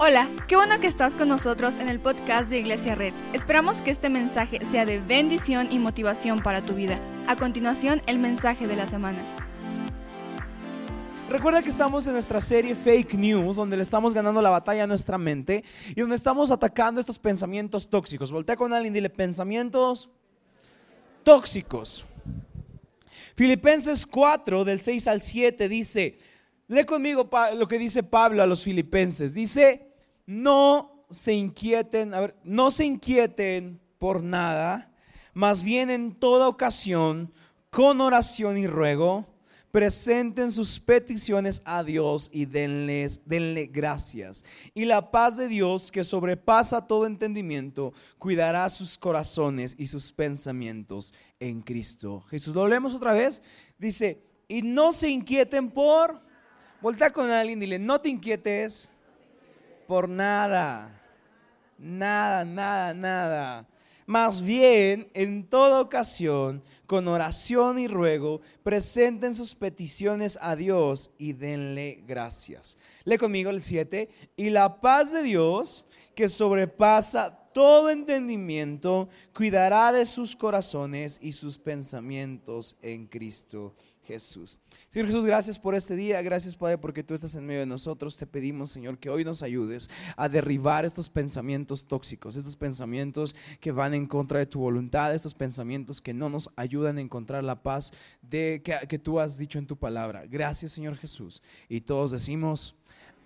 Hola, qué bueno que estás con nosotros en el podcast de Iglesia Red. Esperamos que este mensaje sea de bendición y motivación para tu vida. A continuación, el mensaje de la semana. Recuerda que estamos en nuestra serie Fake News, donde le estamos ganando la batalla a nuestra mente y donde estamos atacando estos pensamientos tóxicos. Voltea con alguien y dile pensamientos tóxicos. Filipenses 4, del 6 al 7, dice, lee conmigo lo que dice Pablo a los filipenses. Dice, no se inquieten, a ver, no se inquieten por nada, más bien en toda ocasión, con oración y ruego, presenten sus peticiones a Dios y denles, denle gracias. Y la paz de Dios, que sobrepasa todo entendimiento, cuidará sus corazones y sus pensamientos en Cristo Jesús. Lo leemos otra vez. Dice, y no se inquieten por... Voltea con alguien y dile, no te inquietes por nada. Nada, nada, nada. Más bien, en toda ocasión, con oración y ruego, presenten sus peticiones a Dios y denle gracias. Lee conmigo el 7. Y la paz de Dios, que sobrepasa todo entendimiento, cuidará de sus corazones y sus pensamientos en Cristo Jesús. Señor Jesús, gracias por este día, gracias Padre porque tú estás en medio de nosotros. Te pedimos, Señor, que hoy nos ayudes a derribar estos pensamientos tóxicos, estos pensamientos que van en contra de tu voluntad, estos pensamientos que no nos ayudan a encontrar la paz de, que, tú has dicho en tu palabra. Gracias, Señor Jesús. Y todos decimos...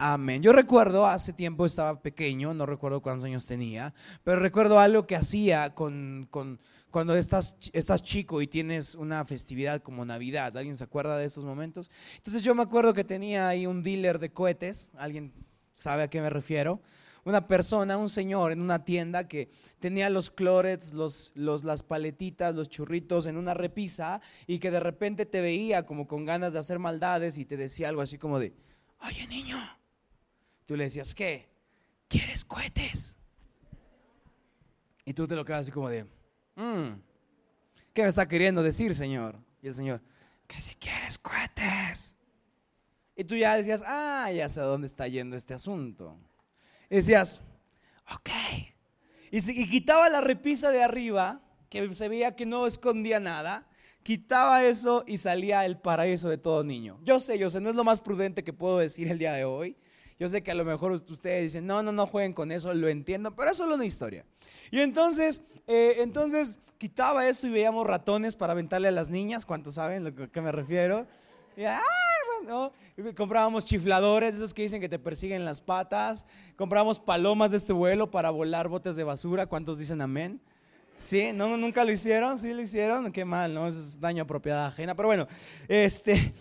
Amén. Yo recuerdo, hace tiempo estaba pequeño, no recuerdo cuántos años tenía, pero recuerdo algo que hacía con, cuando estás, estás chico y tienes una festividad como Navidad. ¿Alguien se acuerda de esos momentos? Entonces yo me acuerdo que tenía ahí un dealer de cohetes, ¿alguien sabe a qué me refiero? Una persona, un señor en una tienda que tenía los clorets, los, los, las paletitas, los churritos en una repisa y que de repente te veía como con ganas de hacer maldades y te decía algo así como de, oye niño, Tú le decías, ¿qué? ¿Quieres cohetes? Y tú te lo quedas así como de, mm, ¿qué me está queriendo decir, Señor? Y el Señor, que si quieres cohetes. Y tú ya decías, ah, ya sé dónde está yendo este asunto. Y decías, ok. Y, y quitaba la repisa de arriba, que se veía que no escondía nada, quitaba eso y salía el paraíso de todo niño. Yo sé, yo sé, no es lo más prudente que puedo decir el día de hoy, yo sé que a lo mejor ustedes dicen, no, no, no jueguen con eso, lo entiendo, pero es solo una historia. Y entonces, eh, entonces quitaba eso y veíamos ratones para aventarle a las niñas, ¿cuántos saben lo que me refiero? Y, ay, bueno, comprábamos chifladores, esos que dicen que te persiguen las patas, comprábamos palomas de este vuelo para volar botes de basura, ¿cuántos dicen amén? ¿Sí? ¿No, ¿Nunca lo hicieron? ¿Sí lo hicieron? Qué mal, ¿no? Es daño a propiedad ajena. Pero bueno, este,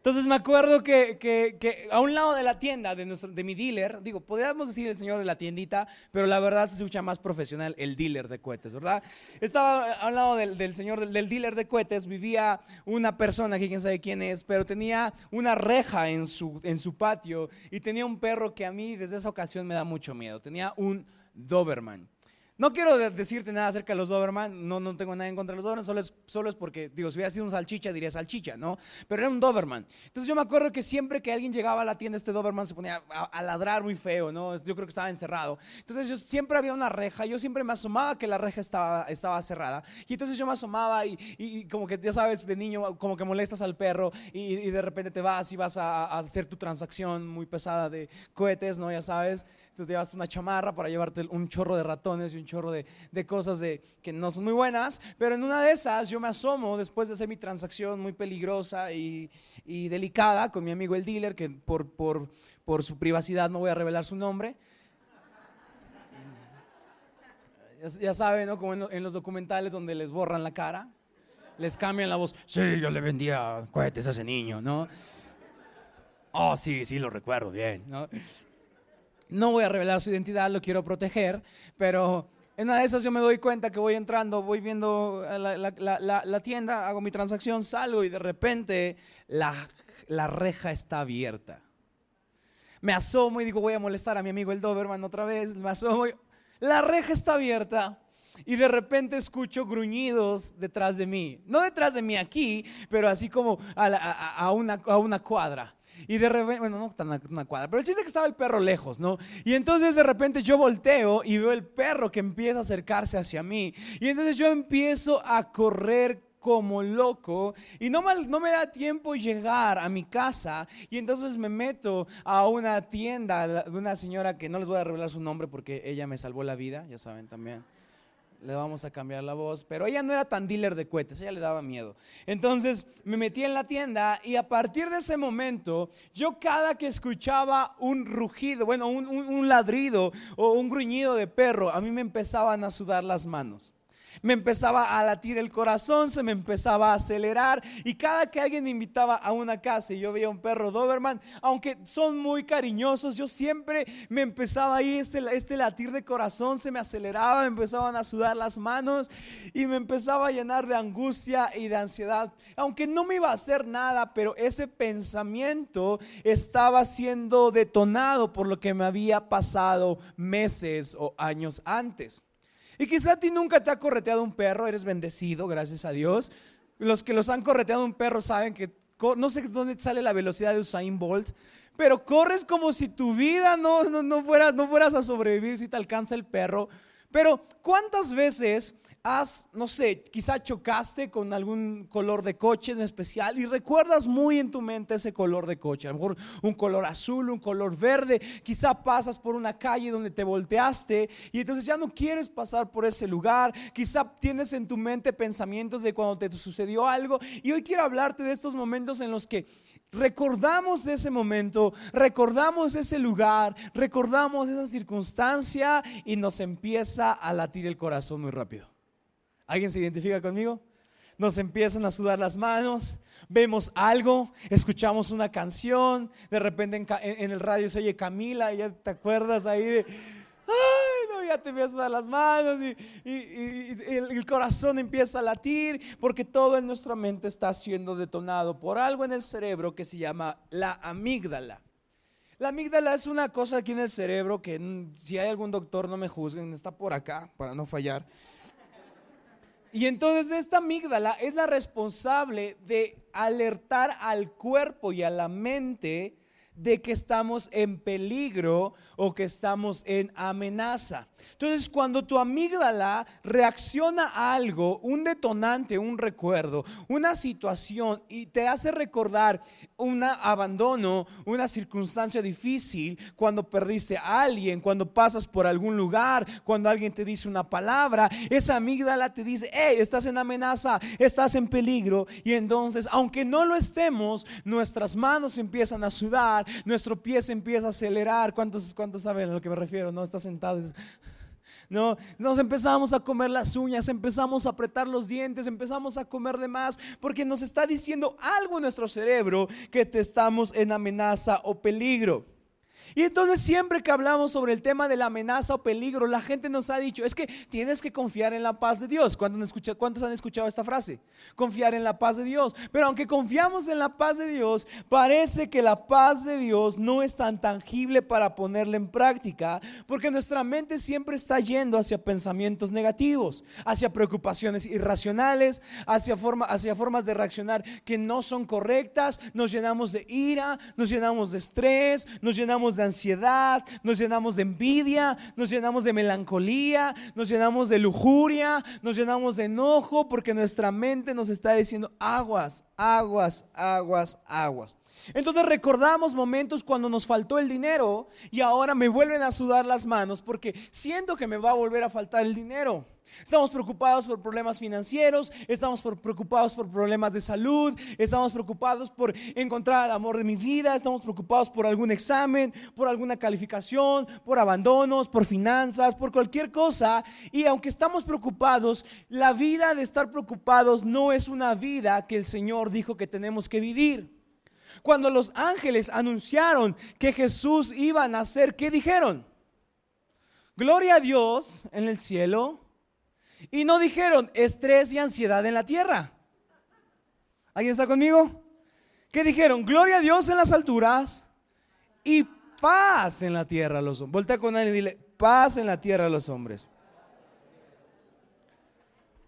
entonces me acuerdo que, a un lado de la tienda de, nuestro, de mi dealer, digo, podríamos decir el señor de la tiendita, pero la verdad se escucha más profesional el dealer de cohetes, ¿verdad? Estaba a un lado del, señor del, dealer de cohetes, vivía una persona que quién sabe quién es, pero tenía una reja en su, en su patio y tenía un perro que a mí desde esa ocasión me da mucho miedo. Tenía un Doberman. No quiero decirte nada acerca de los Doberman, no, no tengo nada en contra de los Doberman, solo es, solo es porque, digo, si hubiera sido un salchicha, diría salchicha, ¿no? Pero era un Doberman. Entonces yo me acuerdo que siempre que alguien llegaba a la tienda, este Doberman se ponía a, ladrar muy feo, ¿no? Yo creo que estaba encerrado. Entonces yo siempre había una reja, yo siempre me asomaba que la reja estaba, estaba cerrada. Y entonces yo me asomaba y, como que, ya sabes, de niño, como que molestas al perro y, de repente te vas y vas a hacer tu transacción muy pesada de cohetes, ¿no? Ya sabes tú te llevas una chamarra para llevarte un chorro de ratones y un chorro de, cosas de, que no son muy buenas, pero en una de esas yo me asomo después de hacer mi transacción muy peligrosa y, delicada con mi amigo el dealer, que por, por, por su privacidad no voy a revelar su nombre. Ya, saben, ¿no? Como en, los documentales donde les borran la cara, les cambian la voz. Sí, yo le vendía cohetes a ese niño, ¿no? Oh, sí, sí, lo recuerdo bien, ¿no? No voy a revelar su identidad, lo quiero proteger, pero en una de esas yo me doy cuenta que voy entrando, voy viendo la, tienda, hago mi transacción, salgo y de repente la, reja está abierta. Me asomo y digo, voy a molestar a mi amigo el Doberman otra vez. Me asomo y la reja está abierta y de repente escucho gruñidos detrás de mí. No detrás de mí aquí, pero así como a, una, a una cuadra. Y de repente, bueno, no tan una cuadra, pero el chiste es que estaba el perro lejos, ¿no? Y entonces de repente yo volteo y veo el perro que empieza a acercarse hacia mí. Y entonces yo empiezo a correr como loco y no, no me da tiempo llegar a mi casa y entonces me meto a una tienda de una señora que no les voy a revelar su nombre porque ella me salvó la vida, ya saben también le vamos a cambiar la voz, pero ella no era tan dealer de cohetes, ella le daba miedo. Entonces me metí en la tienda y a partir de ese momento, yo cada que escuchaba un rugido, bueno, un, un ladrido o un gruñido de perro, a mí me empezaban a sudar las manos me empezaba a latir el corazón, se me empezaba a acelerar y cada que alguien me invitaba a una casa y yo veía un perro Doberman, aunque son muy cariñosos, yo siempre me empezaba ahí este, este latir de corazón, se me aceleraba, me empezaban a sudar las manos y me empezaba a llenar de angustia y de ansiedad, aunque no me iba a hacer nada, pero ese pensamiento estaba siendo detonado por lo que me había pasado meses o años antes. Y quizá a ti nunca te ha correteado un perro, eres bendecido, gracias a Dios. Los que los han correteado un perro saben que no sé dónde sale la velocidad de Usain Bolt, pero corres como si tu vida no, no, no, no fueras a sobrevivir si te alcanza el perro. Pero ¿cuántas veces has, no sé, quizá chocaste con algún color de coche en especial y recuerdas muy en tu mente ese color de coche, a lo mejor un color azul, un color verde, quizá pasas por una calle donde te volteaste y entonces ya no quieres pasar por ese lugar, quizá tienes en tu mente pensamientos de cuando te sucedió algo y hoy quiero hablarte de estos momentos en los que recordamos ese momento, recordamos ese lugar, recordamos esa circunstancia y nos empieza a latir el corazón muy rápido. ¿Alguien se identifica conmigo? Nos empiezan a sudar las manos, vemos algo, escuchamos una canción, de repente en, el radio se oye Camila, y ya te acuerdas ahí de, ay, no, ya te empiezan a sudar las manos y, el, el corazón empieza a latir porque todo en nuestra mente está siendo detonado por algo en el cerebro que se llama la amígdala. La amígdala es una cosa aquí en el cerebro que si hay algún doctor no me juzguen, está por acá para no fallar. Y entonces esta amígdala es la responsable de alertar al cuerpo y a la mente de que estamos en peligro o que estamos en amenaza. Entonces, cuando tu amígdala reacciona a algo, un detonante, un recuerdo, una situación y te hace recordar un abandono, una circunstancia difícil, cuando perdiste a alguien, cuando pasas por algún lugar, cuando alguien te dice una palabra, esa amígdala te dice, hey, estás en amenaza, estás en peligro. Y entonces, aunque no lo estemos, nuestras manos empiezan a sudar, nuestro pie se empieza a acelerar. ¿Cuántos, cuántos saben a lo que me refiero? No, está sentado. No, nos empezamos a comer las uñas, empezamos a apretar los dientes, empezamos a comer de más, porque nos está diciendo algo en nuestro cerebro que te estamos en amenaza o peligro. Y entonces siempre que hablamos sobre el tema de la amenaza o peligro, la gente nos ha dicho, es que tienes que confiar en la paz de Dios. ¿Cuántos han escuchado esta frase? Confiar en la paz de Dios. Pero aunque confiamos en la paz de Dios, parece que la paz de Dios no es tan tangible para ponerla en práctica, porque nuestra mente siempre está yendo hacia pensamientos negativos, hacia preocupaciones irracionales, hacia, forma, hacia formas de reaccionar que no son correctas, nos llenamos de ira, nos llenamos de estrés, nos llenamos de ansiedad, nos llenamos de envidia, nos llenamos de melancolía, nos llenamos de lujuria, nos llenamos de enojo porque nuestra mente nos está diciendo aguas, aguas, aguas, aguas. Entonces recordamos momentos cuando nos faltó el dinero y ahora me vuelven a sudar las manos porque siento que me va a volver a faltar el dinero. Estamos preocupados por problemas financieros, estamos preocupados por problemas de salud, estamos preocupados por encontrar el amor de mi vida, estamos preocupados por algún examen, por alguna calificación, por abandonos, por finanzas, por cualquier cosa. Y aunque estamos preocupados, la vida de estar preocupados no es una vida que el Señor dijo que tenemos que vivir. Cuando los ángeles anunciaron que Jesús iba a nacer, ¿qué dijeron? Gloria a Dios en el cielo y no dijeron estrés y ansiedad en la tierra. ¿Alguien está conmigo? ¿Qué dijeron? Gloria a Dios en las alturas y paz en la tierra a los. Voltea con él y dile, paz en la tierra a los hombres.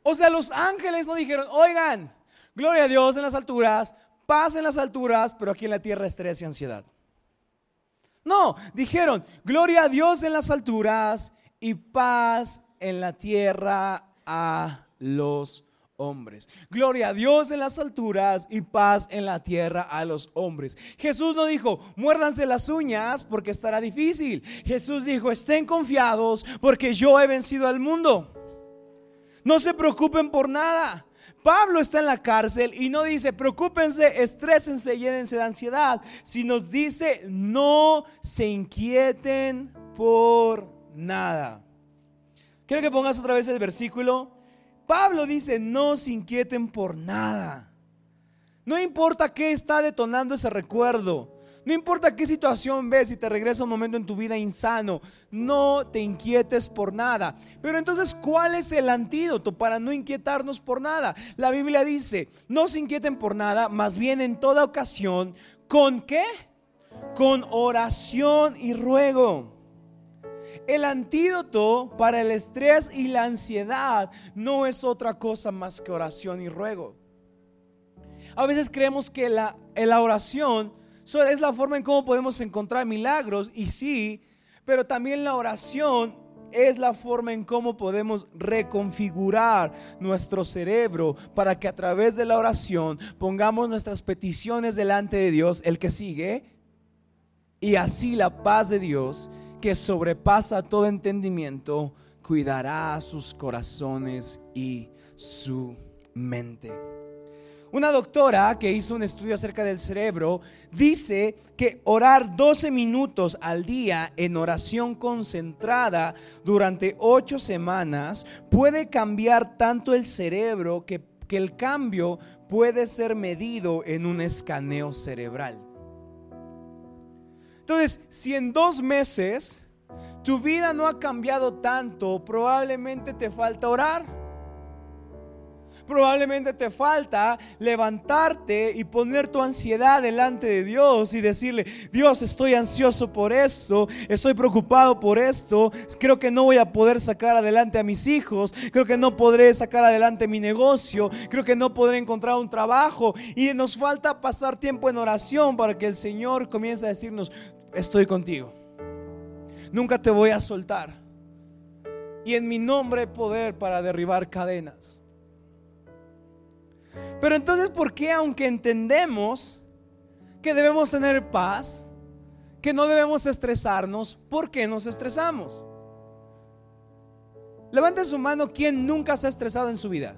O sea, los ángeles no dijeron, oigan, gloria a Dios en las alturas, paz en las alturas, pero aquí en la tierra estrés y ansiedad. No, dijeron, gloria a Dios en las alturas y paz en la tierra a los hombres. Gloria a Dios en las alturas y paz en la tierra a los hombres. Jesús no dijo, muérdanse las uñas porque estará difícil. Jesús dijo, estén confiados porque yo he vencido al mundo. No se preocupen por nada. Pablo está en la cárcel y no dice, preocúpense, estrésense, llénense de ansiedad, sino dice, no se inquieten por nada. Quiero que pongas otra vez el versículo. Pablo dice, no se inquieten por nada. No importa qué está detonando ese recuerdo. No importa qué situación ves y te regresa un momento en tu vida insano, no te inquietes por nada. Pero entonces, ¿cuál es el antídoto para no inquietarnos por nada? La Biblia dice, no se inquieten por nada, más bien en toda ocasión, ¿con qué? Con oración y ruego. El antídoto para el estrés y la ansiedad no es otra cosa más que oración y ruego. A veces creemos que la, la oración es la forma en cómo podemos encontrar milagros y sí, pero también la oración es la forma en cómo podemos reconfigurar nuestro cerebro para que a través de la oración pongamos nuestras peticiones delante de Dios, el que sigue, y así la paz de Dios, que sobrepasa todo entendimiento, cuidará sus corazones y su mente. Una doctora que hizo un estudio acerca del cerebro dice que orar 12 minutos al día en oración concentrada durante 8 semanas puede cambiar tanto el cerebro que, que el cambio puede ser medido en un escaneo cerebral. Entonces, si en dos meses tu vida no ha cambiado tanto, probablemente te falta orar. Probablemente te falta levantarte y poner tu ansiedad delante de Dios y decirle, Dios, estoy ansioso por esto, estoy preocupado por esto, creo que no voy a poder sacar adelante a mis hijos, creo que no podré sacar adelante mi negocio, creo que no podré encontrar un trabajo y nos falta pasar tiempo en oración para que el Señor comience a decirnos, estoy contigo, nunca te voy a soltar y en mi nombre poder para derribar cadenas. Pero entonces, ¿por qué aunque entendemos que debemos tener paz, que no debemos estresarnos, ¿por qué nos estresamos? Levante su mano quien nunca se ha estresado en su vida.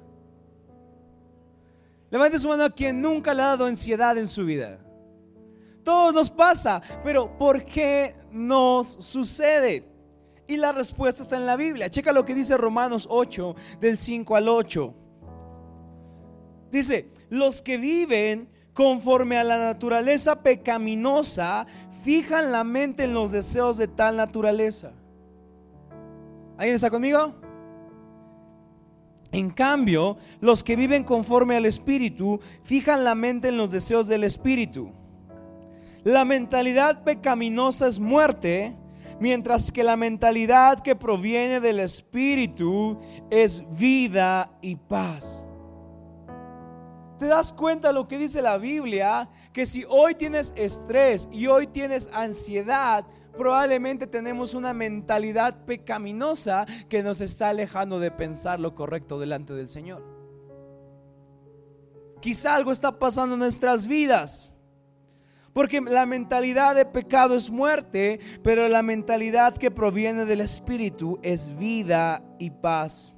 Levante su mano a quien nunca le ha dado ansiedad en su vida. Todo nos pasa, pero ¿por qué nos sucede? Y la respuesta está en la Biblia. Checa lo que dice Romanos 8, del 5 al 8. Dice, los que viven conforme a la naturaleza pecaminosa fijan la mente en los deseos de tal naturaleza. ¿Alguien está conmigo? En cambio, los que viven conforme al Espíritu fijan la mente en los deseos del Espíritu. La mentalidad pecaminosa es muerte, mientras que la mentalidad que proviene del Espíritu es vida y paz. ¿Te das cuenta lo que dice la Biblia? Que si hoy tienes estrés y hoy tienes ansiedad, probablemente tenemos una mentalidad pecaminosa que nos está alejando de pensar lo correcto delante del Señor. Quizá algo está pasando en nuestras vidas. Porque la mentalidad de pecado es muerte, pero la mentalidad que proviene del Espíritu es vida y paz.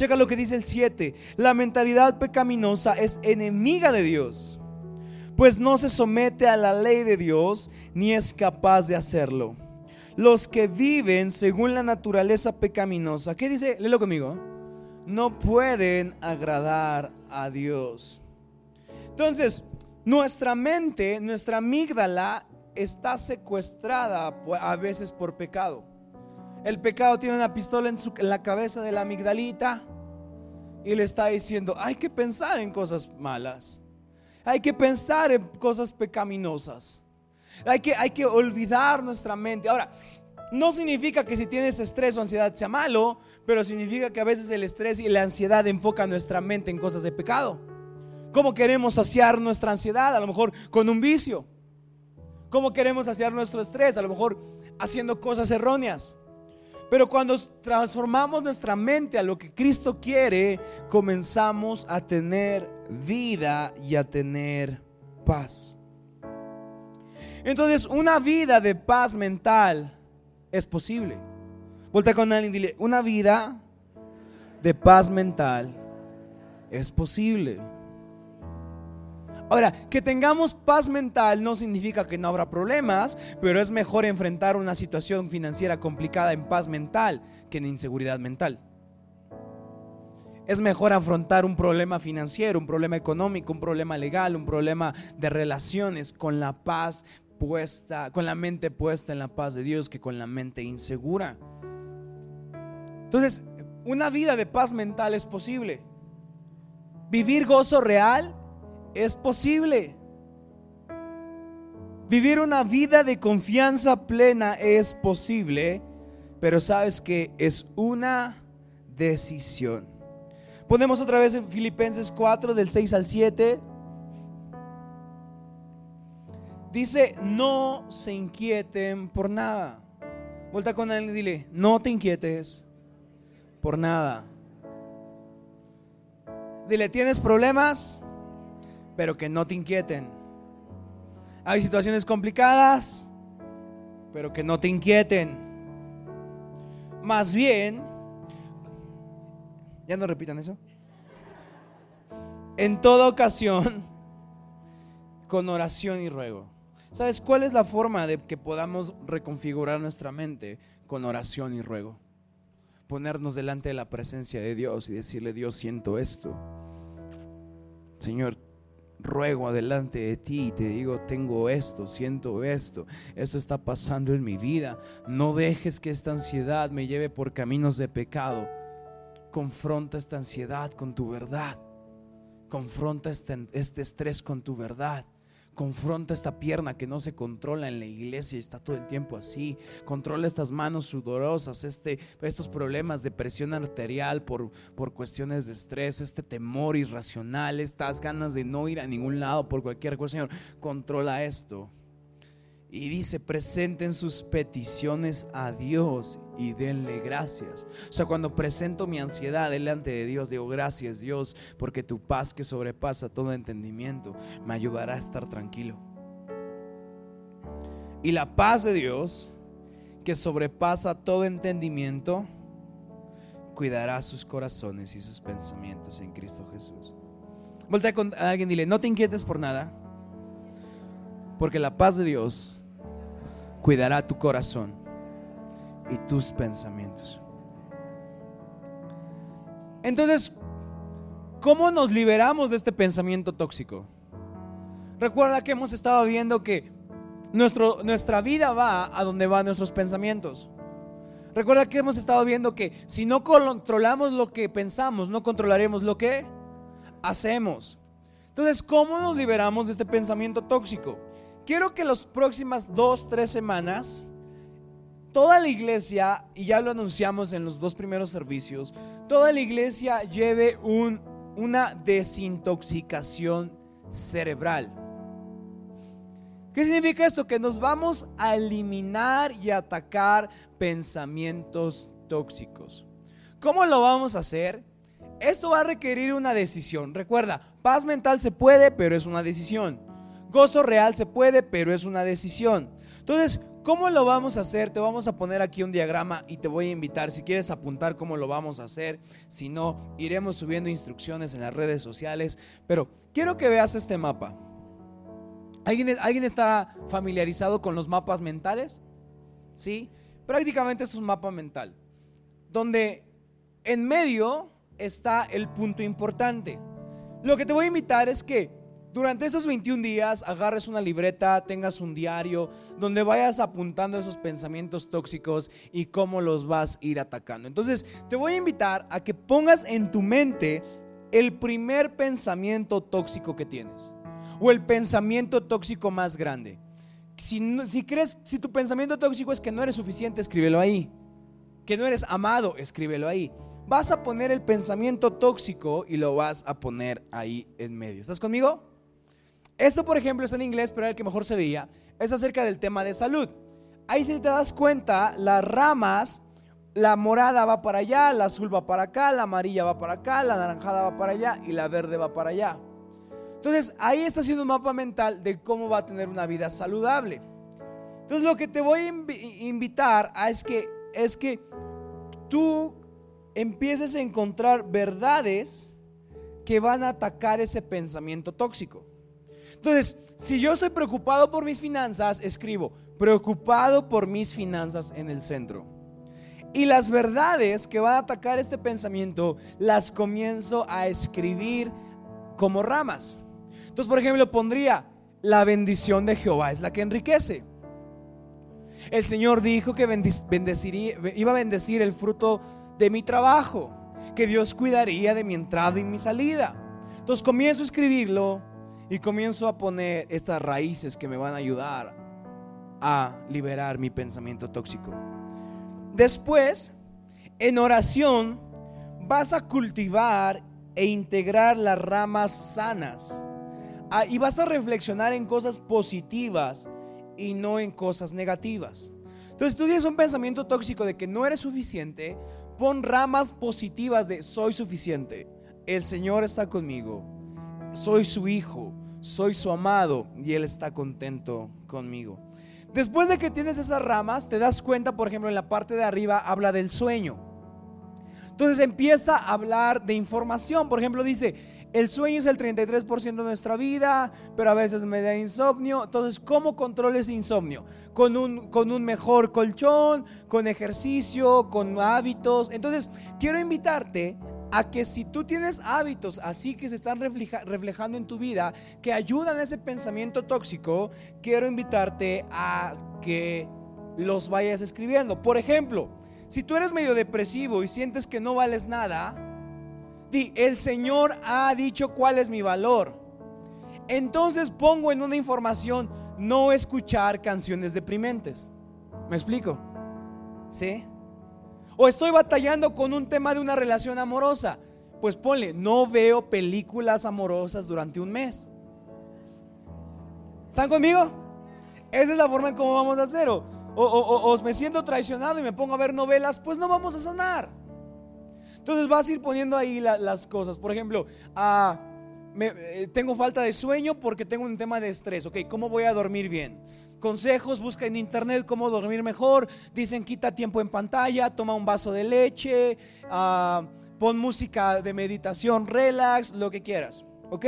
Checa lo que dice el 7. La mentalidad pecaminosa es enemiga de Dios, pues no se somete a la ley de Dios ni es capaz de hacerlo. Los que viven según la naturaleza pecaminosa, ¿qué dice? Léelo conmigo. No pueden agradar a Dios. Entonces, nuestra mente, nuestra amígdala está secuestrada a veces por pecado. El pecado tiene una pistola en, su, la cabeza de la amigdalita y le está diciendo, hay que pensar en cosas malas. Hay que pensar en cosas pecaminosas. Hay que, hay que olvidar nuestra mente. Ahora, no significa que si tienes estrés o ansiedad sea malo, pero significa que a veces el estrés y la ansiedad enfocan nuestra mente en cosas de pecado. ¿Cómo queremos saciar nuestra ansiedad? A lo mejor con un vicio. ¿Cómo queremos saciar nuestro estrés? A lo mejor haciendo cosas erróneas. Pero cuando transformamos nuestra mente a lo que Cristo quiere, comenzamos a tener vida y a tener paz. Entonces, una vida de paz mental es posible. Vuelta con alguien y dile, una vida de paz mental es posible. Ahora, que tengamos paz mental no significa que no habrá problemas, pero es mejor enfrentar una situación financiera complicada en paz mental que en inseguridad mental. Es mejor afrontar un problema financiero, un problema económico, un problema legal, un problema de relaciones con la paz puesta, con la mente puesta en la paz de Dios que con la mente insegura. Entonces, una vida de paz mental es posible. Vivir gozo real es posible. Vivir una vida de confianza plena es posible, pero sabes que es una decisión. Ponemos otra vez en Filipenses 4 del 6 al 7. Dice, no se inquieten por nada. Vuelta con él y dile, no te inquietes por nada. Dile, ¿tienes problemas? Pero que no te inquieten. Hay situaciones complicadas, pero que no te inquieten. Más bien, ya no repitan eso. En toda ocasión, con oración y ruego. ¿Sabes cuál es la forma de que podamos reconfigurar nuestra mente con oración y ruego? Ponernos delante de la presencia de Dios y decirle, Dios, siento esto. Señor, ruego adelante de ti y te digo, tengo esto, siento esto, esto está pasando en mi vida. No dejes que esta ansiedad me lleve por caminos de pecado. Confronta esta ansiedad con tu verdad. Confronta este, este estrés con tu verdad. Confronta esta pierna que no se controla en la iglesia y está todo el tiempo así. Controla estas manos sudorosas, este, estos problemas de presión arterial por, por cuestiones de estrés, este temor irracional, estas ganas de no ir a ningún lado por cualquier cosa. Señor, controla esto. Y dice, presenten sus peticiones a Dios y denle gracias. O sea, cuando presento mi ansiedad delante de Dios, digo, gracias Dios, porque tu paz que sobrepasa todo entendimiento me ayudará a estar tranquilo. Y la paz de Dios, que sobrepasa todo entendimiento, cuidará sus corazones y sus pensamientos en Cristo Jesús. Voltea con alguien y dile, no te inquietes por nada, porque la paz de Dios cuidará tu corazón y tus pensamientos. Entonces, ¿cómo nos liberamos de este pensamiento tóxico? Recuerda que hemos estado viendo que nuestro, nuestra vida va a donde van nuestros pensamientos. Recuerda que hemos estado viendo que si no controlamos lo que pensamos, no controlaremos lo que hacemos. Entonces, ¿cómo nos liberamos de este pensamiento tóxico? Quiero que las próximas dos, tres semanas, toda la iglesia, y ya lo anunciamos en los dos primeros servicios, toda la iglesia lleve un, una desintoxicación cerebral. ¿Qué significa esto? Que nos vamos a eliminar y atacar pensamientos tóxicos. ¿Cómo lo vamos a hacer? Esto va a requerir una decisión. Recuerda, paz mental se puede, pero es una decisión. Gozo real se puede, pero es una decisión. Entonces, ¿cómo lo vamos a hacer? Te vamos a poner aquí un diagrama y te voy a invitar, si quieres apuntar cómo lo vamos a hacer, si no, iremos subiendo instrucciones en las redes sociales, pero quiero que veas este mapa. ¿Alguien, ¿Alguien está familiarizado con los mapas mentales? ¿Sí? Prácticamente es un mapa mental, donde en medio está el punto importante. Lo que te voy a invitar es que durante esos 21 días agarres una libreta, tengas un diario donde vayas apuntando esos pensamientos tóxicos y cómo los vas a ir atacando. Entonces, te voy a invitar a que pongas en tu mente el primer pensamiento tóxico que tienes o el pensamiento tóxico más grande. Si, crees, si tu pensamiento tóxico es que no eres suficiente, escríbelo ahí. que no eres amado, escríbelo ahí. Vas a poner el pensamiento tóxico y lo vas a poner ahí en medio. ¿Estás conmigo? Esto, por ejemplo, está en inglés, pero era el que mejor se veía. Es acerca del tema de salud. Ahí si te das cuenta, las ramas, la morada va para allá, la azul va para acá, la amarilla va para acá, la naranjada va para allá y la verde va para allá. Entonces, ahí está haciendo un mapa mental de cómo va a tener una vida saludable. Entonces, lo que te voy a invitar a es que, es que tú empieces a encontrar verdades que van a atacar ese pensamiento tóxico. Entonces, si yo estoy preocupado por mis finanzas, escribo, preocupado por mis finanzas en el centro. Y las verdades que van a atacar este pensamiento las comienzo a escribir como ramas. Entonces, por ejemplo, pondría, la bendición de Jehová es la que enriquece. El Señor dijo que iba a bendecir el fruto de mi trabajo, que Dios cuidaría de mi entrada y mi salida. Entonces comienzo a escribirlo y comienzo a poner estas raíces que me van a ayudar a liberar mi pensamiento tóxico. Después, en oración, vas a cultivar e integrar las ramas sanas. Ah, y vas a reflexionar en cosas positivas y no en cosas negativas. Entonces, tú tienes un pensamiento tóxico de que no eres suficiente, pon ramas positivas de soy suficiente. El Señor está conmigo. Soy su hijo soy su amado y Él está contento conmigo. Después de que tienes esas ramas, te das cuenta, por ejemplo, en la parte de arriba habla del sueño. Entonces empieza a hablar de información. Por ejemplo, dice, el sueño es el 33% de nuestra vida, pero a veces me da insomnio. Entonces, ¿cómo controles insomnio? Con un, con un mejor colchón, con ejercicio, con hábitos. Entonces, quiero invitarte a que si tú tienes hábitos así que se están reflejando en tu vida, que ayudan a ese pensamiento tóxico, quiero invitarte a que los vayas escribiendo. Por ejemplo, si tú eres medio depresivo y sientes que no vales nada, di, el Señor ha dicho cuál es mi valor. Entonces pongo en una información no escuchar canciones deprimentes. ¿Me explico? ¿Sí? O estoy batallando con un tema de una relación amorosa. Pues ponle, no veo películas amorosas durante un mes. ¿Están conmigo? Esa es la forma en cómo vamos a hacer. O, o, me siento traicionado y me pongo a ver novelas, pues no vamos a sanar. Entonces vas a ir poniendo ahí las cosas. Por ejemplo, ah, eh, tengo falta de sueño porque tengo un tema de estrés. Ok, ¿cómo voy a dormir bien? Consejos, busca en internet cómo dormir mejor, dicen quita tiempo en pantalla, toma un vaso de leche, ah, pon música de meditación, relax, lo que quieras, ¿ok?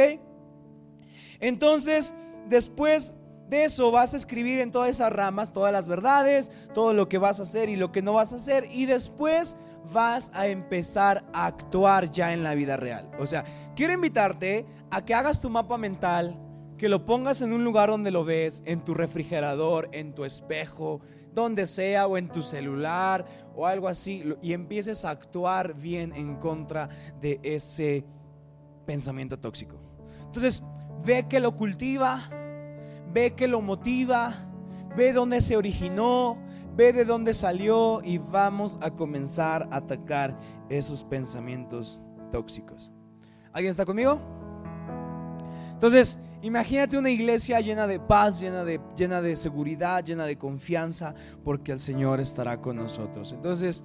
Entonces, después de eso vas a escribir en todas esas ramas todas las verdades, todo lo que vas a hacer y lo que no vas a hacer, y después vas a empezar a actuar ya en la vida real. O sea, quiero invitarte a que hagas tu mapa mental que lo pongas en un lugar donde lo ves, en tu refrigerador, en tu espejo, donde sea, o en tu celular, o algo así, y empieces a actuar bien en contra de ese pensamiento tóxico. Entonces, ve que lo cultiva, ve que lo motiva, ve dónde se originó, ve de dónde salió y vamos a comenzar a atacar esos pensamientos tóxicos. ¿Alguien está conmigo? Entonces, Imagínate una iglesia llena de paz, llena de, llena de seguridad, llena de confianza, porque el Señor estará con nosotros. Entonces...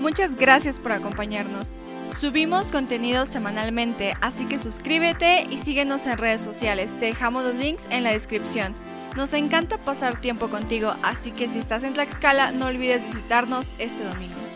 Muchas gracias por acompañarnos. Subimos contenido semanalmente, así que suscríbete y síguenos en redes sociales. Te dejamos los links en la descripción. Nos encanta pasar tiempo contigo, así que si estás en Tlaxcala no olvides visitarnos este domingo.